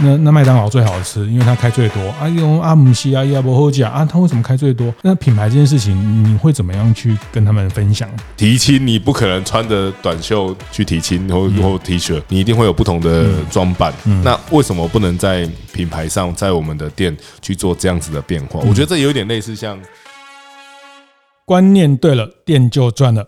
那那麦当劳最好吃，因为它开最多。啊，用阿姆西啊，亚伯后甲啊，它为什么开最多？那品牌这件事情，你会怎么样去跟他们分享？提亲你不可能穿着短袖去提亲或或 T 恤，你一定会有不同的装扮。嗯嗯、那为什么不能在品牌上，在我们的店去做这样子的变化？嗯、我觉得这有点类似像观念对了，店就赚了。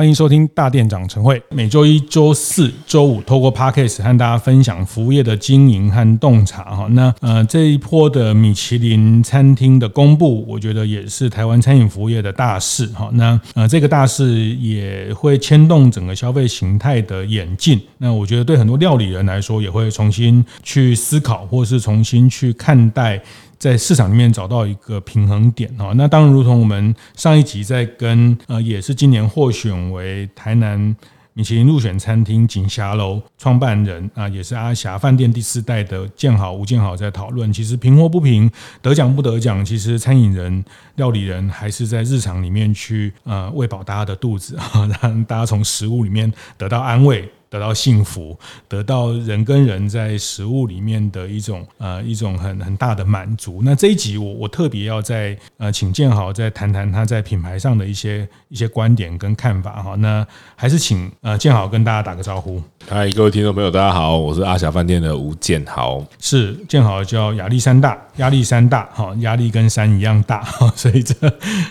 欢迎收听大店长晨会，每周一、周四、周五，透过 Podcast 和大家分享服务业的经营和洞察哈。那呃这一波的米其林餐厅的公布，我觉得也是台湾餐饮服务业的大事哈。那呃这个大事也会牵动整个消费形态的演进。那我觉得对很多料理人来说，也会重新去思考，或是重新去看待。在市场里面找到一个平衡点哈，那当然，如同我们上一集在跟呃，也是今年获选为台南米其林入选餐厅锦霞楼创办人啊，也是阿霞饭店第四代的建豪吴建豪在讨论，其实平或不平，得奖不得奖，其实餐饮人、料理人还是在日常里面去呃喂饱大家的肚子啊，让大家从食物里面得到安慰。得到幸福，得到人跟人在食物里面的一种呃一种很很大的满足。那这一集我我特别要在呃请建豪再谈谈他在品牌上的一些一些观点跟看法哈。那还是请呃建豪跟大家打个招呼。嗨，各位听众朋友，大家好，我是阿霞饭店的吴建豪。是建豪叫亚历山大，压力山大哈，压力跟山一样大 哈，所以这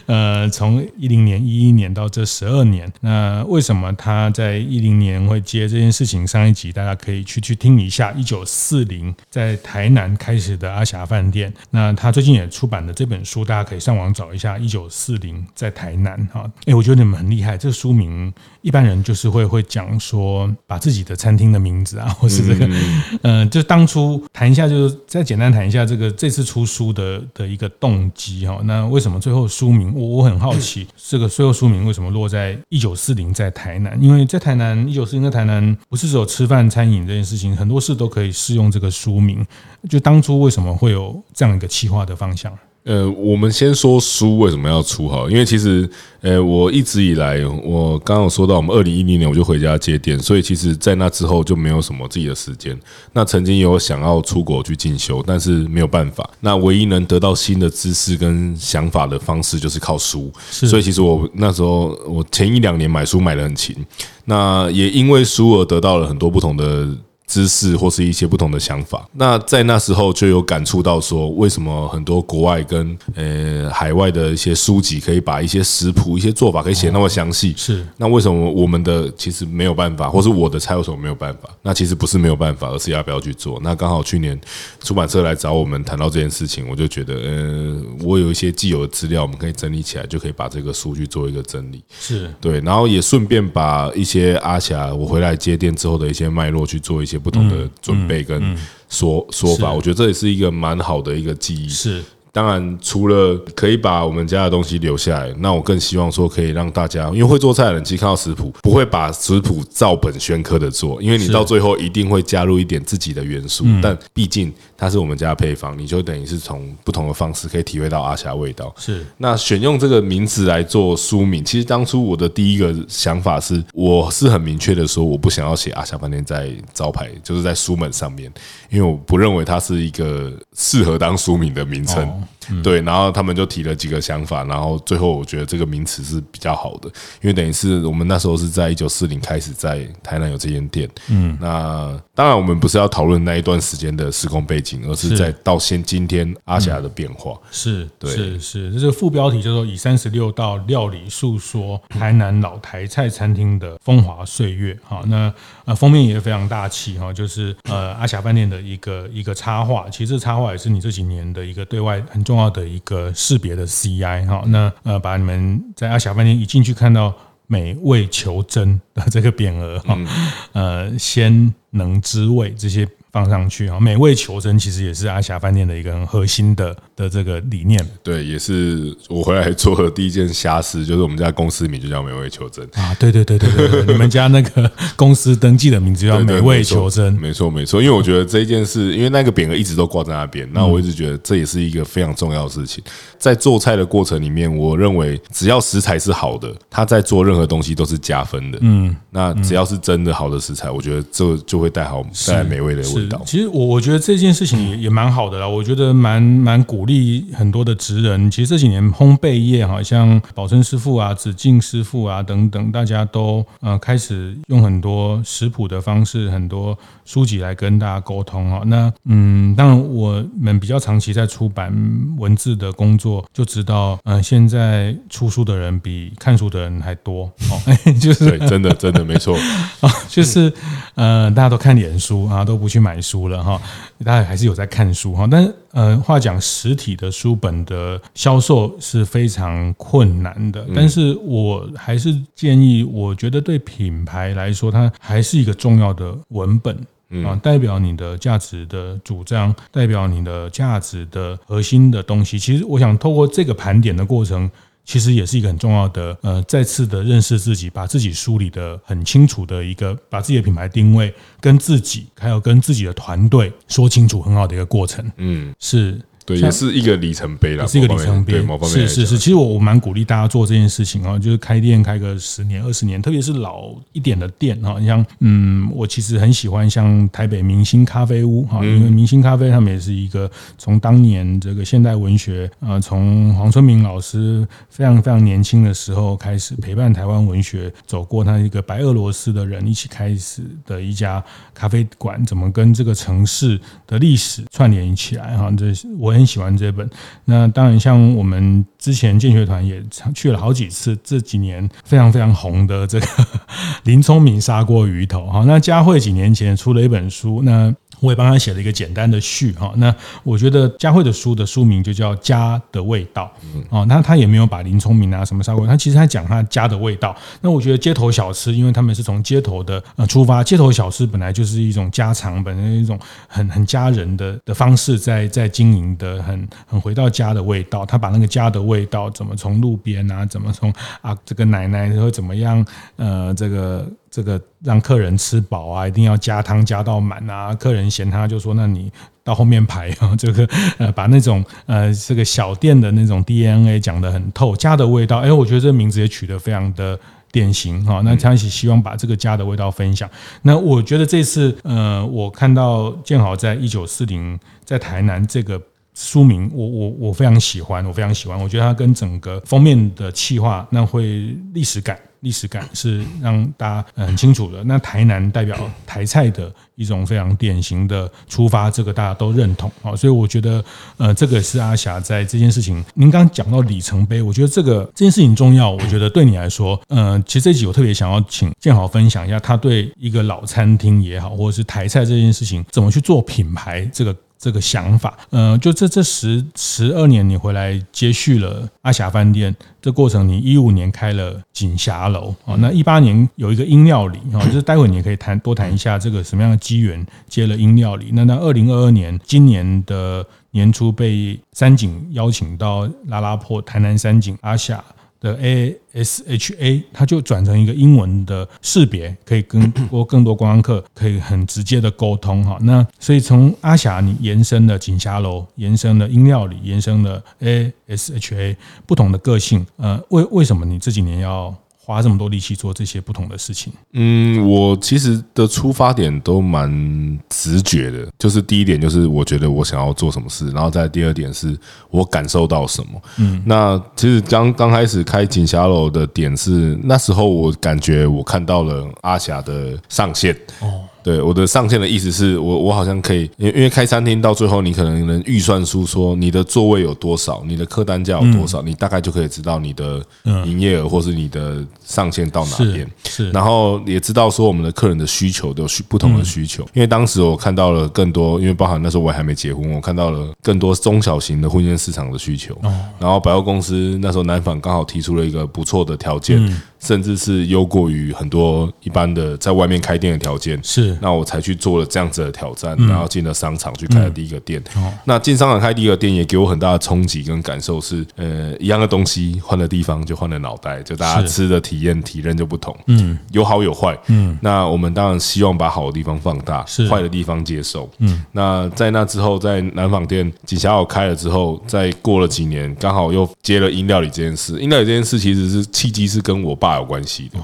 呃从一零年一一年到这十二年，那为什么他在一零年会接？这件事情上一集大家可以去去听一下，一九四零在台南开始的阿霞饭店。那他最近也出版的这本书，大家可以上网找一下。一九四零在台南哈，哎，我觉得你们很厉害。这个书名一般人就是会会讲说，把自己的餐厅的名字啊，或是这个，嗯，就当初谈一下，就是再简单谈一下这个这次出书的的一个动机哈。那为什么最后书名我我很好奇，这个最后书名为什么落在一九四零在台南？因为在台南一九四零在台南。不是只有吃饭餐饮这件事情，很多事都可以适用这个书名。就当初为什么会有这样一个企划的方向？呃，我们先说书为什么要出哈？因为其实，呃，我一直以来，我刚刚有说到，我们二零一零年我就回家接店，所以其实，在那之后就没有什么自己的时间。那曾经有想要出国去进修，但是没有办法。那唯一能得到新的知识跟想法的方式，就是靠书。所以其实我那时候，我前一两年买书买的很勤。那也因为书而得到了很多不同的。知识或是一些不同的想法，那在那时候就有感触到说，为什么很多国外跟呃海外的一些书籍可以把一些食谱、一些做法可以写那么详细？是，那为什么我们的其实没有办法，或是我的菜有什么没有办法？那其实不是没有办法，而是要不要去做。那刚好去年出版社来找我们谈到这件事情，我就觉得，呃，我有一些既有的资料，我们可以整理起来，就可以把这个书去做一个整理。是对，然后也顺便把一些阿霞我回来接店之后的一些脉络去做一些。不同的准备跟说说法，我觉得这也是一个蛮好的一个记忆。是。当然，除了可以把我们家的东西留下来，那我更希望说可以让大家，因为会做菜的人其实看到食谱，不会把食谱照本宣科的做，因为你到最后一定会加入一点自己的元素。但毕竟它是我们家的配方，你就等于是从不同的方式可以体会到阿霞味道。是。那选用这个名字来做书名，其实当初我的第一个想法是，我是很明确的说，我不想要写阿霞饭店在招牌，就是在书门上面，因为我不认为它是一个适合当书名的名称。对，然后他们就提了几个想法，然后最后我觉得这个名词是比较好的，因为等于是我们那时候是在一九四零开始在台南有这间店，嗯，那当然我们不是要讨论那一段时间的时空背景，而是在到现今天阿霞的变化，是，对，是是，这个副标题叫做以三十六道料理诉说台南老台菜餐厅的风华岁月，好，那呃封面也非常大气哈，就是呃阿霞饭店的一个一个插画，其实这插画也是你这几年的一个对外很重要的一个识别的 CI 哈，那呃，把你们在阿霞饭店一进去看到美味求真的这个匾额哈，呃，鲜能滋味这些放上去啊。美味求真其实也是阿霞饭店的一个很核心的的这个理念。对，也是我回来做的第一件瞎事，就是我们家公司名就叫美味求真啊。对对对对对对，你们家那个公司登记的名字叫美味求真。没错没错，因为我觉得这一件事，因为那个匾额一直都挂在那边，那我一直觉得这也是一个非常重要的事情。在做菜的过程里面，我认为只要食材是好的，他在做任何东西都是加分的。嗯，那只要是真的好的食材，我觉得这就会带好带来美味的味道。其实我我觉得这件事情也也蛮好的啦，我觉得蛮蛮鼓励很多的职人。其实这几年烘焙业，好像宝生师傅啊、子敬师傅啊等等，大家都呃开始用很多食谱的方式，很多书籍来跟大家沟通啊。那嗯，当然我们比较长期在出版文字的工作，就知道嗯、呃，现在出书的人比看书的人还多哦，就是对，真的真的没错啊，就是呃，大家都看脸书啊，都不去买书了哈，大家还是有在看书哈，但是呃，话讲实体的书本的销售是非常困难的，但是我还是建议，我觉得对品牌来说，它还是一个重要的文本。啊，代表你的价值的主张，代表你的价值的核心的东西。其实，我想透过这个盘点的过程，其实也是一个很重要的，呃，再次的认识自己，把自己梳理的很清楚的一个，把自己的品牌定位跟自己，还有跟自己的团队说清楚，很好的一个过程。嗯，是。对，也是一个里程碑了，是一个里程碑。是是是，其实我我蛮鼓励大家做这件事情啊，就是开店开个十年二十年，特别是老一点的店啊，像嗯，我其实很喜欢像台北明星咖啡屋哈，因为明星咖啡他们也是一个从当年这个现代文学啊，从黄春明老师非常非常年轻的时候开始陪伴台湾文学走过他一个白俄罗斯的人一起开始的一家咖啡馆，怎么跟这个城市的历史串联起来哈，这是我。很喜欢这本。那当然，像我们之前建学团也去了好几次。这几年非常非常红的这个 林聪明砂锅鱼头好。那佳慧几年前出了一本书，那。我也帮他写了一个简单的序哈，那我觉得佳慧的书的书名就叫《家的味道》哦，那他也没有把林聪明啊什么杀过，他其实他讲他家的味道。那我觉得街头小吃，因为他们是从街头的呃出发，街头小吃本来就是一种家常，本来一种很很家人的的方式在在经营的，很很回到家的味道。他把那个家的味道怎么从路边啊，怎么从啊这个奶奶会怎么样呃这个。这个让客人吃饱啊，一定要加汤加到满啊。客人嫌他就说：“那你到后面排啊。”这个呃，把那种呃这个小店的那种 DNA 讲得很透，家的味道。哎，我觉得这个名字也取得非常的典型哈。那他也希望把这个家的味道分享。那我觉得这次呃，我看到建豪在一九四零在台南这个书名，我我我非常喜欢，我非常喜欢。我觉得它跟整个封面的企划，那会历史感。历史感是让大家很清楚的。那台南代表台菜的一种非常典型的出发，这个大家都认同啊。所以我觉得，呃，这个是阿霞在这件事情。您刚讲到里程碑，我觉得这个这件事情重要。我觉得对你来说，呃，其实这集我特别想要请建豪分享一下，他对一个老餐厅也好，或者是台菜这件事情，怎么去做品牌这个。这个想法，嗯，就这这十十二年，你回来接续了阿霞饭店，这过程你一五年开了锦霞楼啊，那一八年有一个英料理啊，就是待会你也可以谈多谈一下这个什么样的机缘接了英料理。那那二零二二年今年的年初被三井邀请到拉拉破台南三井阿霞。的 A S H A，它就转成一个英文的识别，可以跟多更多观光客可以很直接的沟通哈。那所以从阿霞你延伸的锦霞楼，延伸的音料里，延伸的 A S H A 不同的个性，呃，为为什么你这几年要？花这么多力气做这些不同的事情，嗯，我其实的出发点都蛮直觉的，就是第一点就是我觉得我想要做什么事，然后再第二点是我感受到什么，嗯，那其实刚刚开始开锦霞楼的点是那时候我感觉我看到了阿霞的上限哦。对，我的上限的意思是我我好像可以，因为因为开餐厅到最后，你可能能预算出说你的座位有多少，你的客单价有多少，你大概就可以知道你的营业额或是你的上限到哪边。是，然后也知道说我们的客人的需求都有需不同的需求。因为当时我看到了更多，因为包含那时候我还没结婚，我看到了更多中小型的婚宴市场的需求。然后百货公司那时候南纺刚好提出了一个不错的条件。甚至是优过于很多一般的在外面开店的条件。是，那我才去做了这样子的挑战，然后进了商场去开了第一个店。那进商场开第一个店也给我很大的冲击跟感受是，呃，一样的东西换了地方就换了脑袋，就大家吃的体验体验就不同。嗯，有好有坏。嗯，那我们当然希望把好的地方放大，是坏的地方接受。嗯，那在那之后，在南纺店锦霞楼开了之后，再过了几年，刚好又接了音料理这件事。音料理这件事其实是契机，是跟我爸有关系的。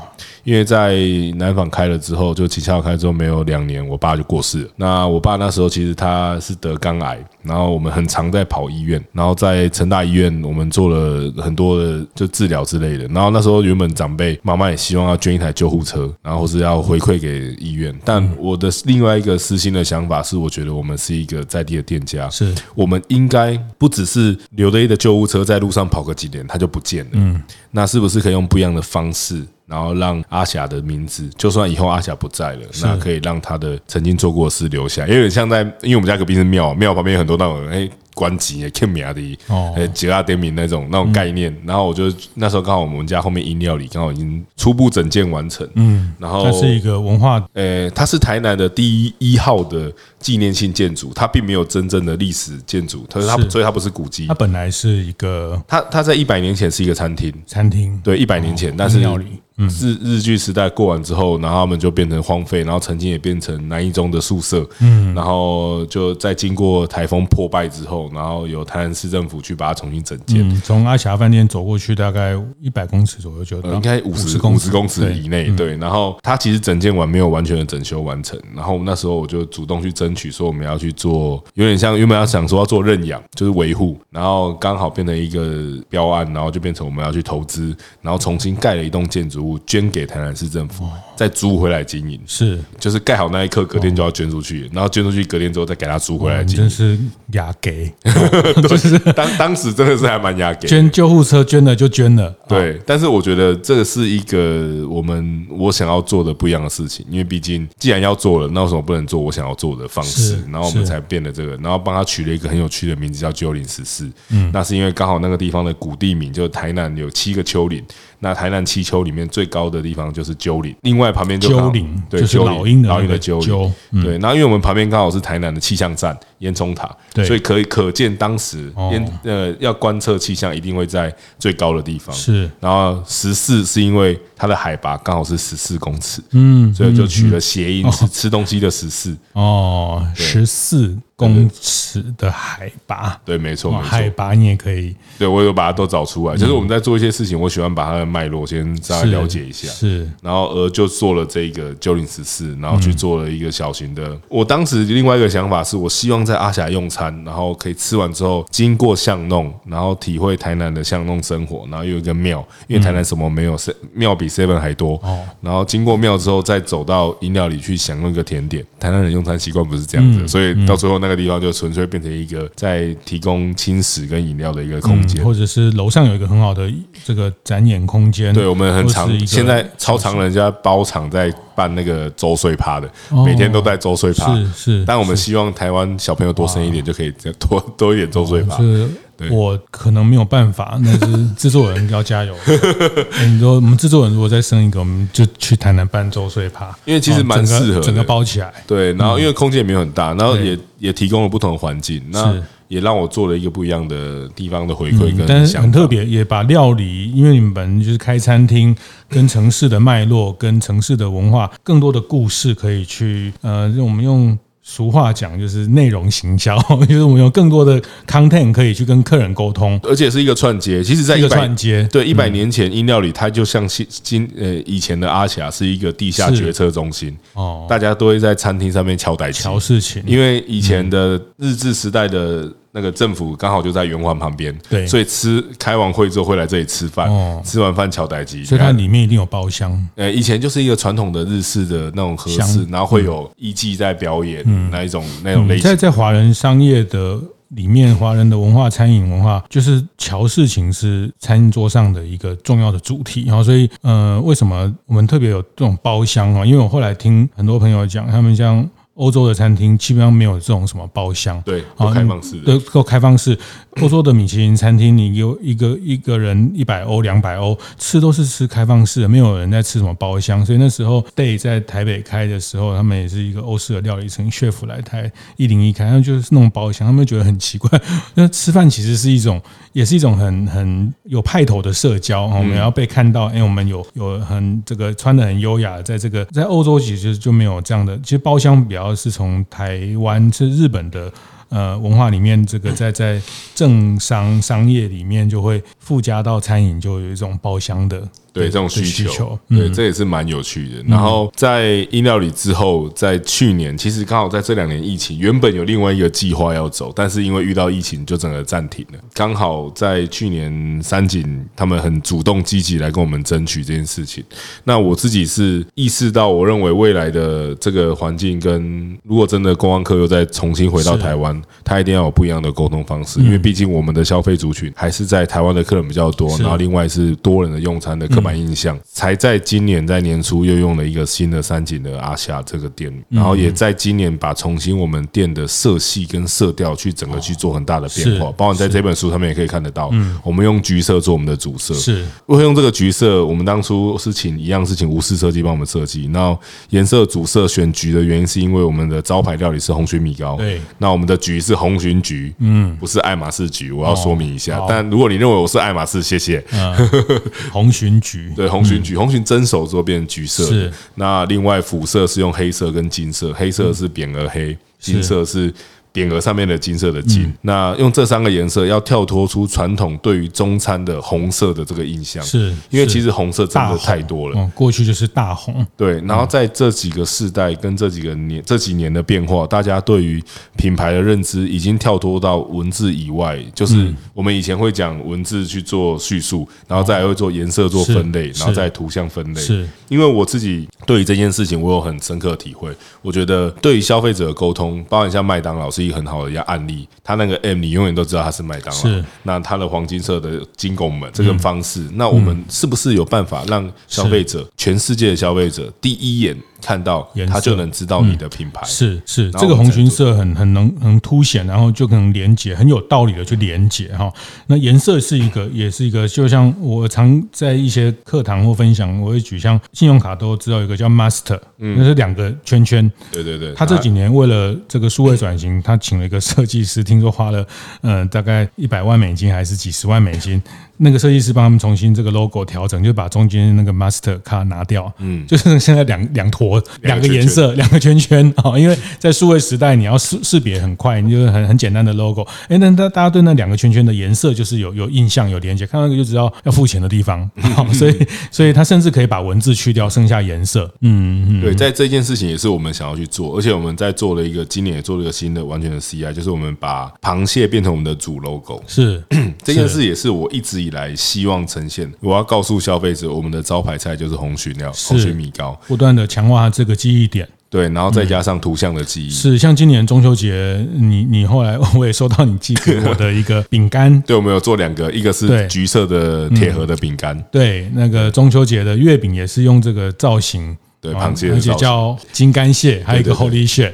因为在南纺开了之后，就旗下开之后没有两年，我爸就过世了。那我爸那时候其实他是得肝癌，然后我们很常在跑医院，然后在成大医院我们做了很多的就治疗之类的。然后那时候原本长辈妈妈也希望要捐一台救护车，然后或是要回馈给医院。但我的另外一个私心的想法是，我觉得我们是一个在地的店家，是我们应该不只是留了一的救护车在路上跑个几年，它就不见了。嗯，那是不是可以用不一样的方式？然后让阿霞的名字，就算以后阿霞不在了，那可以让他的曾经做过的事留下，因为像在，因为我们家隔壁是庙，庙旁边有很多那种哎。关机也看名的，呃，几大店名那种那种概念，然后我就那时候刚好我们家后面英料理刚好已经初步整建完成，嗯，然后它是一个文化，呃，它是台南的第一一号的纪念性建筑，它并没有真正的历史建筑，它它所以它不是古迹，它本来是一个，它它在一百年前是一个餐厅，餐厅，对，一百年前，但是料理。日日据时代过完之后，然后他们就变成荒废，然后曾经也变成南一中的宿舍，嗯，然后就在经过台风破败之后，然后由台南市政府去把它重新整建。从阿霞饭店走过去大概一百公尺左右就，应该五十五十公尺以内，对。然后它其实整建完没有完全的整修完成，然后那时候我就主动去争取说我们要去做，有点像原本要想说要做认养，就是维护，然后刚好变成一个标案，然后就变成我们要去投资，然后重新盖了一栋建筑。捐给台南市政府，再租回来经营，是就是盖好那一刻，隔天就要捐出去，然后捐出去，隔天之后再给他租回来经营，真是压给，就是当当时真的是还蛮压给。捐救护车捐了就捐了，对。但是我觉得这个是一个我们我想要做的不一样的事情，因为毕竟既然要做了，那为什么不能做我想要做的方式？然后我们才变了这个，然后帮他取了一个很有趣的名字叫鸠林十四。嗯，那是因为刚好那个地方的古地名就是台南有七个丘陵。那台南七丘里面最高的地方就是鸠林，另外旁边就鸠林，对，就是老鹰的老鹰的鸠林，对。然后因为我们旁边刚好是台南的气象站烟囱塔，所以可以可见当时烟呃要观测气象一定会在最高的地方。是，然后十四是因为它的海拔刚好是十四公尺，嗯，所以就取了谐音是吃东西的十四哦，十四。公尺的海拔，对，没错，没错，海拔你也可以，对我有把它都找出来。就是我们在做一些事情，我喜欢把它的脉络先大家了解一下，是，然后而就做了这个九零十四，然后去做了一个小型的。我当时另外一个想法是，我希望在阿霞用餐，然后可以吃完之后经过巷弄，然后体会台南的巷弄生活，然后有一个庙，因为台南什么没有，庙比 seven 还多。哦，然后经过庙之后，再走到饮料里去享用一个甜点。台南人用餐习惯不是这样子，所以到最后。那个地方就纯粹变成一个在提供轻食跟饮料的一个空间，或者是楼上有一个很好的这个展演空间。对，我们很常现在超常人家包场在办那个周岁趴的，每天都在周岁趴。是是，但我们希望台湾小朋友多生一点，就可以再多多一点周岁趴。我可能没有办法，那是 制作人要加油。你说我们制作人如果再生一个，我们就去台南办周岁趴，因为其实蛮适合，整个包起来。对，然后因为空间也没有很大，然后也也提供了不同的环境，那也让我做了一个不一样的地方的回馈跟，但是很特别，也把料理，因为你们本身就是开餐厅，跟城市的脉络、跟城市的文化，更多的故事可以去呃，我们用。俗话讲就是内容行销，就是我们有更多的 content 可以去跟客人沟通，而且是一个串接。其实，在一个串接，对，一百年前音料里它就像今今呃以前的阿霞是一个地下决策中心哦，大家都会在餐厅上面敲代敲事情，因为以前的日治时代的。那个政府刚好就在圆环旁边，对，所以吃开完会之后会来这里吃饭，哦、吃完饭敲台机，所以它里面一定有包厢。呃，以前就是一个传统的日式的那种和式，然后会有艺伎在表演，嗯、那一种那种类型。在在华人商业的里面，华人的文化、餐饮文化，就是乔事情是餐桌上的一个重要的主题。然后，所以呃，为什么我们特别有这种包厢啊？因为我后来听很多朋友讲，他们像。欧洲的餐厅基本上没有这种什么包厢，对，啊开放式的，对，够开放式。欧洲的米其林餐厅，你有一个一个人一百欧、两百欧，吃都是吃开放式的，没有人在吃什么包厢。所以那时候 Day 在台北开的时候，他们也是一个欧式的料理城，chef 来台一零一开，他们就是那种包厢，他们觉得很奇怪。那吃饭其实是一种，也是一种很很有派头的社交。我们要被看到，哎，我们有有很这个穿的很优雅，在这个在欧洲其实就没有这样的。其实包厢比较是从台湾是日本的。呃，文化里面这个在在政商商业里面就会附加到餐饮，就有一种包厢的。对这种需求，需求对，这也是蛮有趣的。然后在饮料理之后，在去年其实刚好在这两年疫情，原本有另外一个计划要走，但是因为遇到疫情，就整个暂停了。刚好在去年三井他们很主动积极来跟我们争取这件事情。那我自己是意识到，我认为未来的这个环境跟如果真的公安科又再重新回到台湾，他一定要有不一样的沟通方式，因为毕竟我们的消费族群还是在台湾的客人比较多，然后另外是多人的用餐的客。蛮印象，才在今年在年初又用了一个新的三井的阿霞这个店，然后也在今年把重新我们店的色系跟色调去整个去做很大的变化，包括在这本书上面也可以看得到，我们用橘色做我们的主色，是。会用这个橘色，我们当初是请一样是请无视设计帮我们设计，那颜色主色选橘的原因是因为我们的招牌料理是红鲟米糕，对，那我们的橘是红鲟橘，嗯，不是爱马仕橘，我要说明一下，但如果你认为我是爱马仕，谢谢，红鲟橘。对，红鲟橘，红鲟蒸熟之后变成橘色。是，那另外辅色是用黑色跟金色，黑色是扁额黑，金色是。匾额上面的金色的金，那用这三个颜色要跳脱出传统对于中餐的红色的这个印象，是因为其实红色真的太多了。过去就是大红。对，然后在这几个世代跟这几个年这几年的变化，大家对于品牌的认知已经跳脱到文字以外，就是我们以前会讲文字去做叙述，然后再来会做颜色做分类，然后再图像分类。是，因为我自己对于这件事情我有很深刻的体会，我觉得对于消费者的沟通，包含像麦当劳是。很好的一个案例，他那个 M 你永远都知道他是麦当劳。是，那他的黄金色的金拱门这个方式，嗯、那我们是不是有办法让消费者，全世界的消费者第一眼？看到他就能知道你的品牌，嗯、是是，这个红裙色很很能很凸显，然后就可能连接很有道理的去连接哈。那颜色是一个，也是一个，就像我常在一些课堂或分享，我会举像信用卡都知道有一个叫 Master，嗯。那是两个圈圈。对对对，他这几年为了这个数位转型，他请了一个设计师，听说花了嗯大概一百万美金还是几十万美金。那个设计师帮他们重新这个 logo 调整，就把中间那个 master 卡拿掉，嗯，就是现在两两坨两个颜色两个圈圈啊，因为在数位时代你要识识别很快，你就是很很简单的 logo，哎，那大大家对那两个圈圈的颜色就是有有印象有连接，看到那个就知道要付钱的地方，所以 所以他甚至可以把文字去掉，剩下颜色，嗯嗯，对，在这件事情也是我们想要去做，而且我们在做了一个今年也做了一个新的完全的 CI，就是我们把螃蟹变成我们的主 logo，是 这件事也是我一直以来希望呈现，我要告诉消费者，我们的招牌菜就是红蟳料、红蟳米糕，不断的强化这个记忆点。对，然后再加上图像的记忆。是，像今年中秋节，你你后来我也收到你寄给我的一个饼干。对，我们有做两个，一个是橘色的铁盒的饼干。对，那个中秋节的月饼也是用这个造型。对，螃蟹，而且叫金刚蟹，还有一个 Holy shit，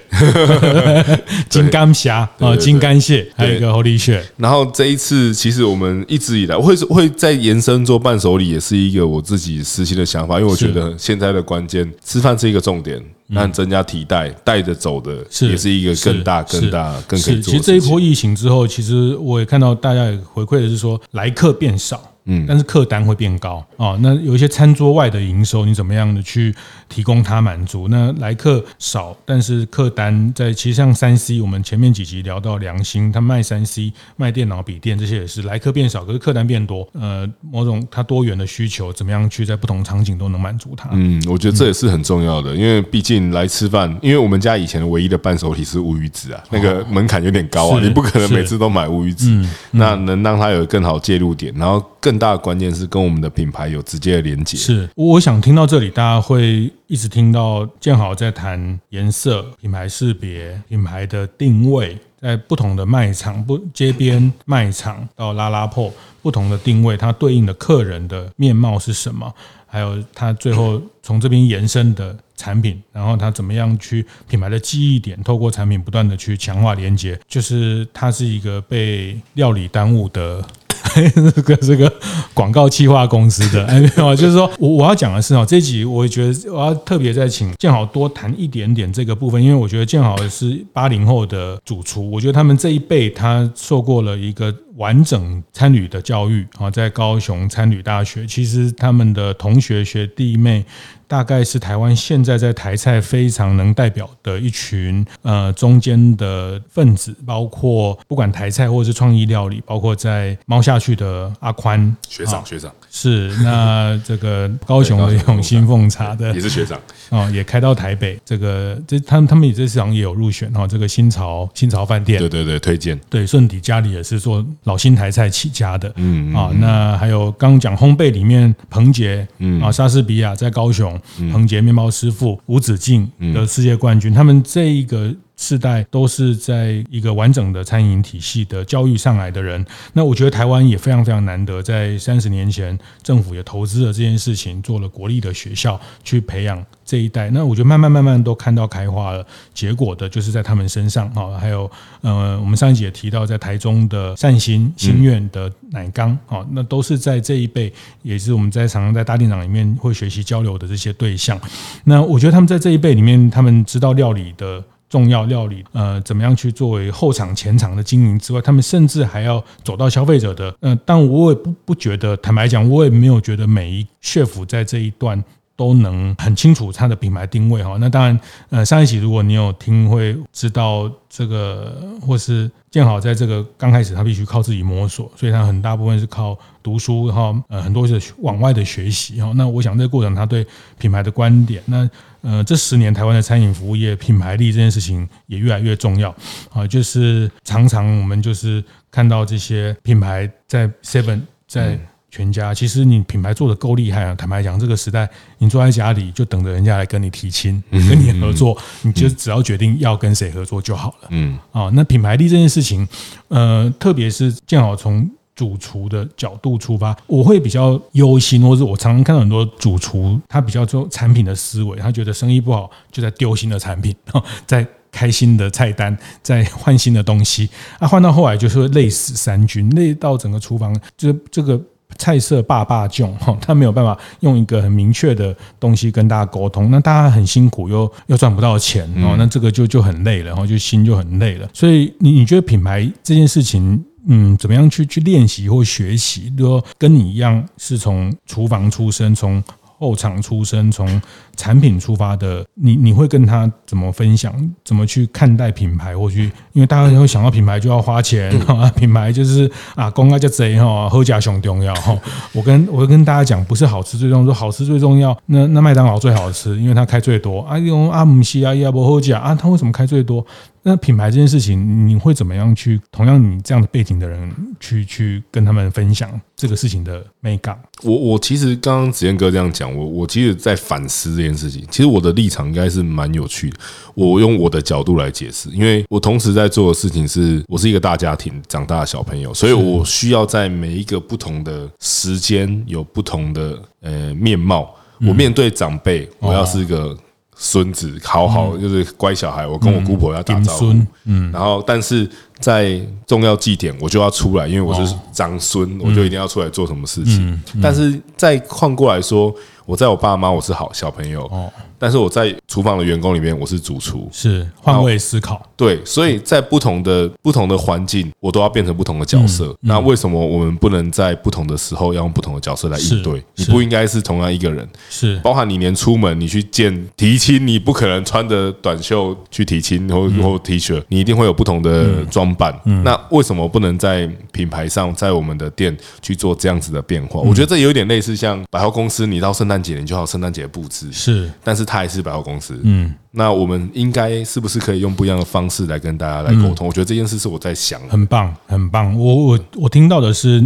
金刚侠啊，金刚蟹，还有一个 Holy shit。然后这一次，其实我们一直以来会会在延伸做伴手礼，也是一个我自己私心的想法，因为我觉得现在的关键，吃饭是一个重点，但增加提带带着走的，也是一个更大、更大、更可以做。其实这一波疫情之后，其实我也看到大家也回馈的是说，来客变少。嗯，但是客单会变高哦。那有一些餐桌外的营收，你怎么样的去提供它满足？那来客少，但是客单在其实像三 C，我们前面几集聊到良心，他卖三 C、卖电脑、笔电这些也是来客变少，可是客单变多。呃，某种它多元的需求，怎么样去在不同场景都能满足它？嗯，我觉得这也是很重要的，因为毕竟来吃饭，因为我们家以前唯一的伴手礼是乌鱼子啊，那个门槛有点高啊，你不可能每次都买乌鱼子。那能让它有更好介入点，然后更。大的关键是跟我们的品牌有直接的连接。是，我想听到这里，大家会一直听到建豪在谈颜色、品牌识别、品牌的定位，在不同的卖场、不街边卖场到拉拉破，不同的定位，它对应的客人的面貌是什么？还有它最后从这边延伸的。产品，然后它怎么样去品牌的记忆点，透过产品不断的去强化连接，就是它是一个被料理耽误的。这个这个广告企划公司的，哎，没有，就是说我我要讲的是哦，这集我也觉得我要特别再请建豪多谈一点点这个部分，因为我觉得建豪是八零后的主厨，我觉得他们这一辈他受过了一个完整参旅的教育啊，在高雄参旅大学，其实他们的同学学弟妹。大概是台湾现在在台菜非常能代表的一群呃中间的分子，包括不管台菜或者是创意料理，包括在猫下去的阿宽学长学长。是那这个高雄的永兴凤茶的。也是学长。啊，也开到台北这个这他们他们也这市场也有入选哈，这个新潮新潮饭店。对对对推荐。对顺底家里也是做老新台菜起家的。嗯啊，那还有刚讲烘焙里面彭杰嗯。啊莎士比亚在高雄。彭杰面包师傅、吴子敬的世界冠军，他们这一个世代都是在一个完整的餐饮体系的教育上来的人。那我觉得台湾也非常非常难得，在三十年前政府也投资了这件事情，做了国立的学校去培养这一代。那我觉得慢慢慢慢都看到开花了，结果的就是在他们身上啊。还有呃，我们上一集也提到，在台中的善心心愿的奶缸啊，那都是在这一辈，也是我们在常常在大店长里面会学习交流的这些对象。那我觉得他们在这一辈里面，他们知道料理的。重要料理，呃，怎么样去作为后场前场的经营之外，他们甚至还要走到消费者的，呃，但我也不不觉得，坦白讲，我也没有觉得每一血府在这一段都能很清楚他的品牌定位哈。那当然，呃，上一期如果你有听会知道这个，或是建好在这个刚开始他必须靠自己摸索，所以他很大部分是靠读书哈，呃，很多是往外的学习哈。那我想这个过程他对品牌的观点那。呃，这十年台湾的餐饮服务业品牌力这件事情也越来越重要啊，就是常常我们就是看到这些品牌在 Seven 在全家，其实你品牌做的够厉害啊，坦白讲，这个时代你坐在家里就等着人家来跟你提亲，跟你合作，你就只要决定要跟谁合作就好了。嗯，啊，那品牌力这件事情，呃，特别是建好从。主厨的角度出发，我会比较忧心，或是我常常看到很多主厨，他比较做产品的思维，他觉得生意不好就在丢新的产品，在开新的菜单，在换新的东西，啊，换到后来就是会累死三军，累到整个厨房就这个菜色爸爸囧哈，他没有办法用一个很明确的东西跟大家沟通，那大家很辛苦又又赚不到钱哦，那这个就就很累了，然后就心就很累了，所以你你觉得品牌这件事情？嗯，怎么样去去练习或学习？就说跟你一样是从厨房出身，从后场出身，从产品出发的，你你会跟他怎么分享？怎么去看待品牌？或许因为大家会想到品牌就要花钱，品牌就是啊，公啊叫贼哈，喝假熊重要哈。我跟我跟大家讲，不是好吃最重要，说好吃最重要。那那麦当劳最好吃，因为它开最多。啊，用阿姆西啊，亚伯喝假啊，它为什么开最多？那品牌这件事情，你会怎么样去？同样你这样的背景的人，去去跟他们分享这个事情的美感。我我其实刚刚子健哥这样讲，我我其实在反思这件事情。其实我的立场应该是蛮有趣的。我用我的角度来解释，因为我同时在做的事情是，我是一个大家庭长大的小朋友，所以我需要在每一个不同的时间有不同的呃面貌。我面对长辈，我要是一个。孙子好好就是乖小孩，我跟我姑婆要打招呼，嗯，然后但是在重要祭典我就要出来，因为我是长孙，我就一定要出来做什么事情。但是再换过来说，我在我爸妈我是好小朋友。但是我在厨房的员工里面，我是主厨，是换位思考，对，所以在不同的不同的环境，我都要变成不同的角色。那为什么我们不能在不同的时候要用不同的角色来应对？你不应该是同样一个人，是。包含你连出门你去见提亲，你不可能穿着短袖去提亲或或 T 恤，你一定会有不同的装扮。嗯。那为什么不能在品牌上，在我们的店去做这样子的变化？我觉得这有点类似像百货公司，你到圣诞节你就好圣诞节布置，是，但是。它也是百货公司，嗯，那我们应该是不是可以用不一样的方式来跟大家来沟通？我觉得这件事是我在想，很棒，很棒。我我我听到的是，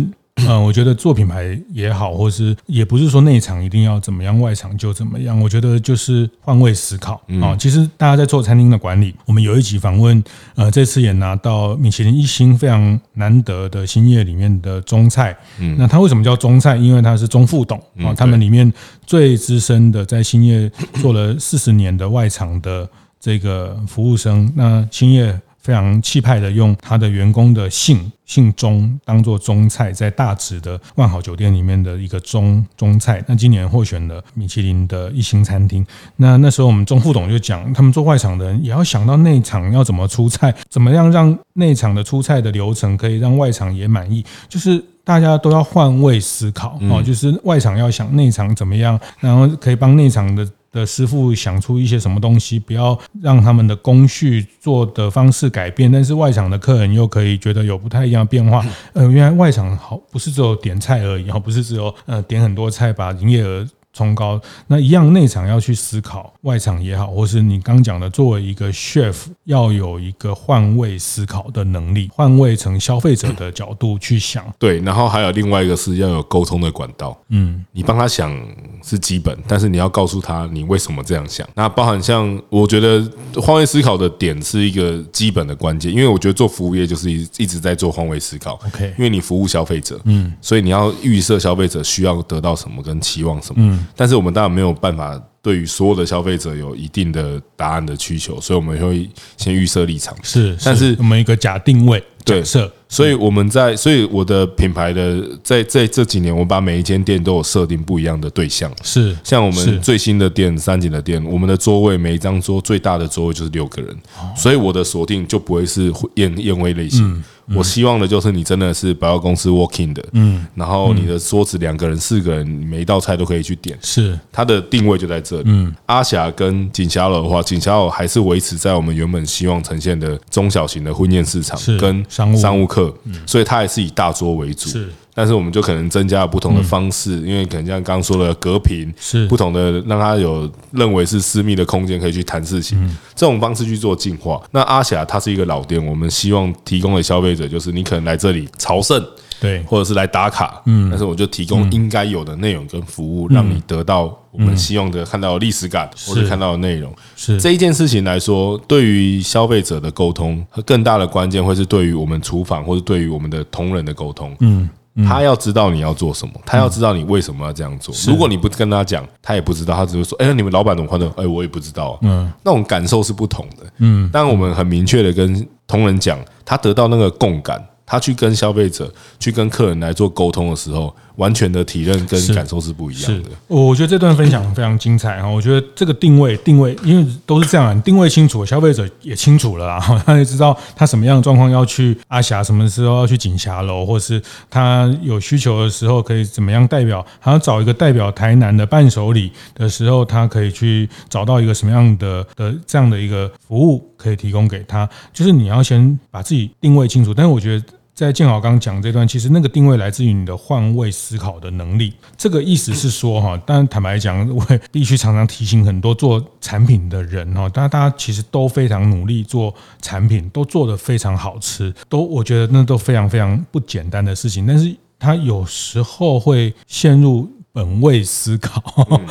嗯，我觉得做品牌也好，或是也不是说内场一定要怎么样，外场就怎么样。我觉得就是换位思考啊。其实大家在做餐厅的管理，我们有一集访问，呃，这次也拿到米其林一星非常难得的星业里面的中菜。嗯，那它为什么叫中菜？因为它是中副董啊，他们里面最资深的在星业做了四十年的外场的这个服务生。那兴业。非常气派的用他的员工的姓姓钟当做中菜，在大直的万豪酒店里面的一个中中菜。那今年获选了米其林的一星餐厅。那那时候我们钟副董就讲，他们做外场的人也要想到内场要怎么出菜，怎么样让内场的出菜的流程可以让外场也满意，就是大家都要换位思考哦，就是外场要想内场怎么样，然后可以帮内场的。的师傅想出一些什么东西，不要让他们的工序做的方式改变，但是外场的客人又可以觉得有不太一样的变化。呃，原来外场好不是只有点菜而已，不是只有呃点很多菜把营业额。崇高，那一样内场要去思考，外场也好，或是你刚讲的，作为一个 chef 要有一个换位思考的能力，换位成消费者的角度去想。对，然后还有另外一个是要有沟通的管道。嗯，你帮他想是基本，但是你要告诉他你为什么这样想。那包含像我觉得换位思考的点是一个基本的关键，因为我觉得做服务业就是一一直在做换位思考。OK，因为你服务消费者，嗯，所以你要预设消费者需要得到什么跟期望什么，嗯。但是我们当然没有办法对于所有的消费者有一定的答案的需求，所以我们会先预设立场。是，但是我们一个假定位假设。所以我们在，所以我的品牌的在在这几年，我把每一间店都有设定不一样的对象。是，像我们最新的店三井的店，我们的桌位每一张桌最大的桌位就是六个人，所以我的锁定就不会是宴宴会类型。我希望的就是你真的是百货公司 working 的，嗯，然后你的桌子两个人、四个人，每一道菜都可以去点。是，它的定位就在这里。嗯，阿霞跟锦霞楼的话，锦霞楼还是维持在我们原本希望呈现的中小型的婚宴市场跟商务商务客。所以它还是以大桌为主，是，但是我们就可能增加了不同的方式，因为可能像刚刚说的隔屏，是不同的，让他有认为是私密的空间可以去谈事情，这种方式去做进化。那阿霞它是一个老店，我们希望提供给消费者就是你可能来这里朝圣。对，或者是来打卡，嗯，但是我就提供应该有的内容跟服务，让你得到我们希望的看到历史感，或者看到的内容。是这一件事情来说，对于消费者的沟通和更大的关键，会是对于我们厨房或者对于我们的同仁的沟通。嗯，他要知道你要做什么，他要知道你为什么要这样做。如果你不跟他讲，他也不知道，他只会说：“哎，你们老板怎么换的？”哎，我也不知道。嗯，那种感受是不同的。嗯，但我们很明确的跟同仁讲，他得到那个共感。他去跟消费者、去跟客人来做沟通的时候，完全的体认跟感受是不一样的。我觉得这段分享非常精彩哈！我觉得这个定位定位，因为都是这样，定位清楚，消费者也清楚了啊，他也知道他什么样的状况要去阿霞，什么时候要去锦霞楼，或是他有需求的时候可以怎么样代表，还要找一个代表台南的伴手礼的时候，他可以去找到一个什么样的的这样的一个服务可以提供给他。就是你要先把自己定位清楚，但是我觉得。在建豪刚讲这段，其实那个定位来自于你的换位思考的能力。这个意思是说，哈，但坦白讲，我必须常常提醒很多做产品的人，哈，大家大家其实都非常努力做产品，都做得非常好吃，都我觉得那都非常非常不简单的事情。但是他有时候会陷入。本位思考，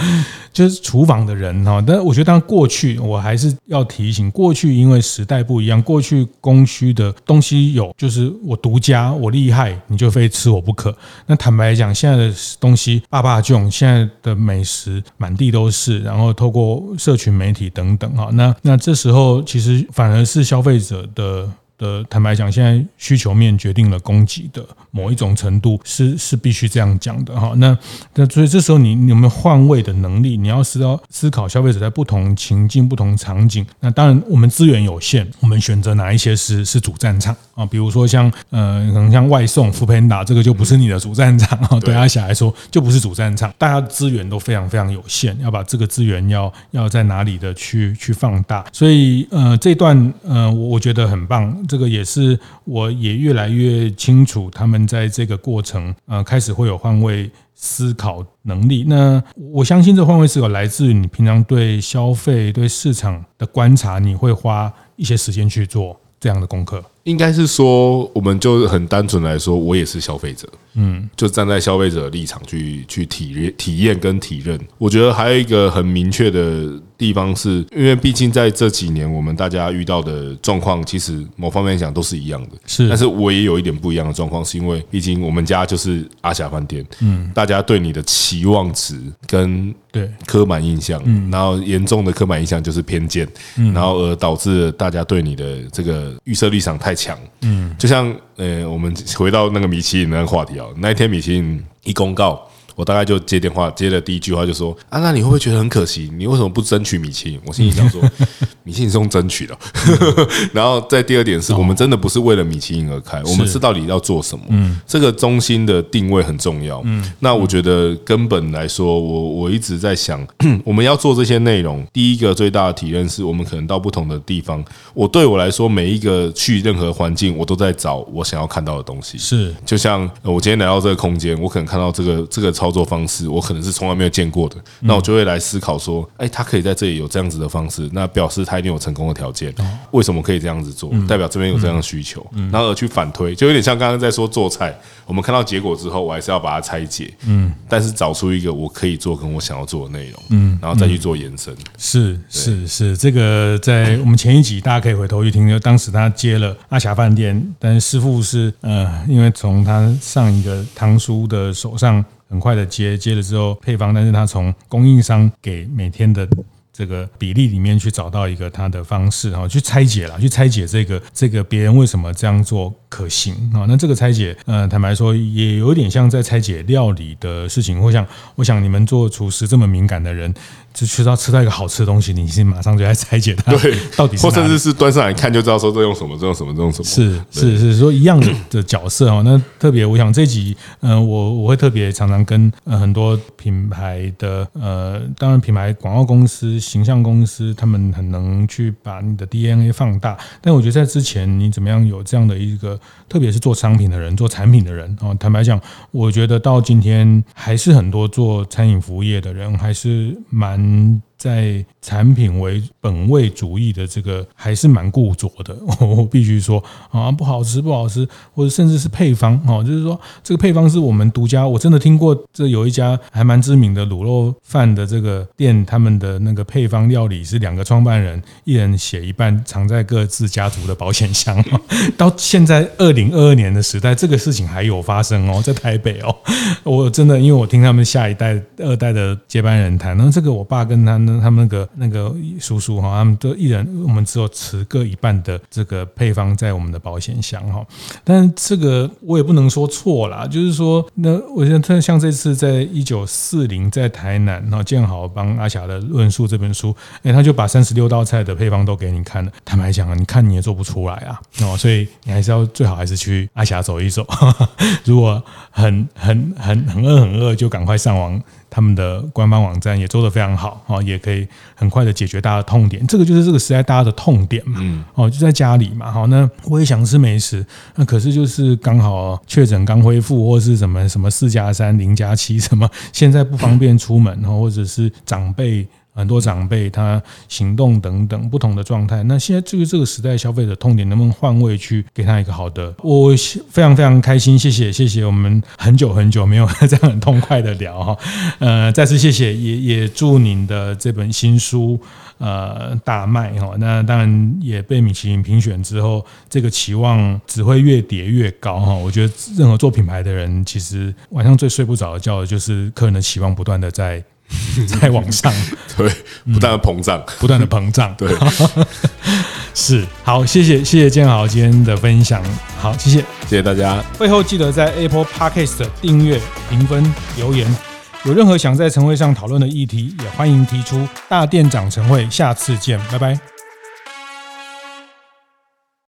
就是厨房的人哈。但我觉得，当过去我还是要提醒，过去因为时代不一样，过去供需的东西有，就是我独家，我厉害，你就非吃我不可。那坦白讲，现在的东西，爸爸囧，现在的美食满地都是，然后透过社群媒体等等哈。那那这时候，其实反而是消费者的。的坦白讲，现在需求面决定了供给的某一种程度，是是必须这样讲的哈。那那所以这时候你你有没有换位的能力？你要思考思考消费者在不同情境、不同场景。那当然我们资源有限，我们选择哪一些是是主战场啊？比如说像呃，可能像外送、foodpanda 这个就不是你的主战场啊。对阿霞来说就不是主战场。大家资源都非常非常有限，要把这个资源要要在哪里的去去放大。所以呃，这段呃，我我觉得很棒。这个也是，我也越来越清楚，他们在这个过程，呃，开始会有换位思考能力。那我相信，这换位思考来自于你平常对消费、对市场的观察，你会花一些时间去做这样的功课。应该是说，我们就很单纯来说，我也是消费者，嗯，就站在消费者的立场去去体验、体验跟体认。我觉得还有一个很明确的地方是，因为毕竟在这几年，我们大家遇到的状况，其实某方面讲都是一样的，是。但是我也有一点不一样的状况，是因为毕竟我们家就是阿霞饭店，嗯，大家对你的期望值跟对。刻板印象，嗯，然后严重的刻板印象就是偏见，嗯，然后而导致大家对你的这个预设立场太强，嗯，就像呃，我们回到那个米其林那个话题啊，那一天米其林一公告。我大概就接电话，接了第一句话就说：“啊，那你会不会觉得很可惜？你为什么不争取米其林？”我心里想说：“米其林是用争取的。”然后再第二点是我们真的不是为了米其林而开，我们是到底要做什么？嗯，这个中心的定位很重要。嗯，那我觉得根本来说，我我一直在想，我们要做这些内容，第一个最大的体验是我们可能到不同的地方。我对我来说，每一个去任何环境，我都在找我想要看到的东西。是，就像我今天来到这个空间，我可能看到这个这个。操作方式我可能是从来没有见过的，那我就会来思考说，哎，他可以在这里有这样子的方式，那表示他一定有成功的条件。为什么可以这样子做？代表这边有这样的需求，然后而去反推，就有点像刚刚在说做菜，我们看到结果之后，我还是要把它拆解，嗯，但是找出一个我可以做跟我想要做的内容，嗯，然后再去做延伸。是是是，这个在我们前一集大家可以回头去听，就当时他接了阿霞饭店，但是师傅是呃，因为从他上一个堂叔的手上。很快的接接了之后配方，但是他从供应商给每天的这个比例里面去找到一个他的方式，然后去拆解了，去拆解这个这个别人为什么这样做可行啊？那这个拆解，呃，坦白说也有点像在拆解料理的事情。我想，我想你们做厨师这么敏感的人。就吃到吃到一个好吃的东西，你是马上就在拆解它，对，到底是，或甚至是端上来看就知道说这用什么，这用什么，这用什么。是是是说一样的角色哦。那特别，我想这集，嗯，我我会特别常常跟呃很多品牌的呃，当然品牌广告公司、形象公司，他们很能去把你的 DNA 放大。但我觉得在之前，你怎么样有这样的一个，特别是做商品的人、做产品的人啊，坦白讲，我觉得到今天还是很多做餐饮服务业的人还是蛮。嗯，在产品为本位主义的这个还是蛮固着的，我必须说啊，不好吃不好吃，或者甚至是配方哦，就是说这个配方是我们独家。我真的听过，这有一家还蛮知名的卤肉饭的这个店，他们的那个配方料理是两个创办人一人写一半，藏在各自家族的保险箱。到现在二零二二年的时代，这个事情还有发生哦，在台北哦，我真的因为我听他们下一代二代的接班人谈，那这个我爸。跟他呢，他们那个那个叔叔哈，他们都一人，我们只有持各一半的这个配方在我们的保险箱哈。但这个我也不能说错啦，就是说，那我觉得像这次在一九四零在台南，然后建好帮阿霞的论述这本书，哎，他就把三十六道菜的配方都给你看了。坦白讲啊，你看你也做不出来啊，哦，所以你还是要最好还是去阿霞走一走。如果很很很很饿很饿，就赶快上网。他们的官方网站也做得非常好啊，也可以很快的解决大家的痛点。这个就是这个时代大家的痛点嘛，哦，就在家里嘛，好，那我也想吃美食，那可是就是刚好确诊刚恢复，或是什么什么四加三零加七什么，现在不方便出门，或者是长辈。很多长辈他行动等等不同的状态，那现在这个这个时代消费者痛点能不能换位去给他一个好的？我非常非常开心，谢谢谢谢，我们很久很久没有这样很痛快的聊哈，呃，再次谢谢，也也祝您的这本新书呃大卖哈，那当然也被米其林评选之后，这个期望只会越叠越高哈。我觉得任何做品牌的人，其实晚上最睡不着的，就是客人的期望不断的在。在往上，对，不断的膨胀，嗯，不断的膨胀，对，是好，谢谢，谢谢建豪今天的分享，好，谢谢，谢谢大家。会后记得在 Apple Podcast 订阅、评分、留言，有任何想在晨会上讨论的议题，也欢迎提出。大店长晨会，下次见，拜拜。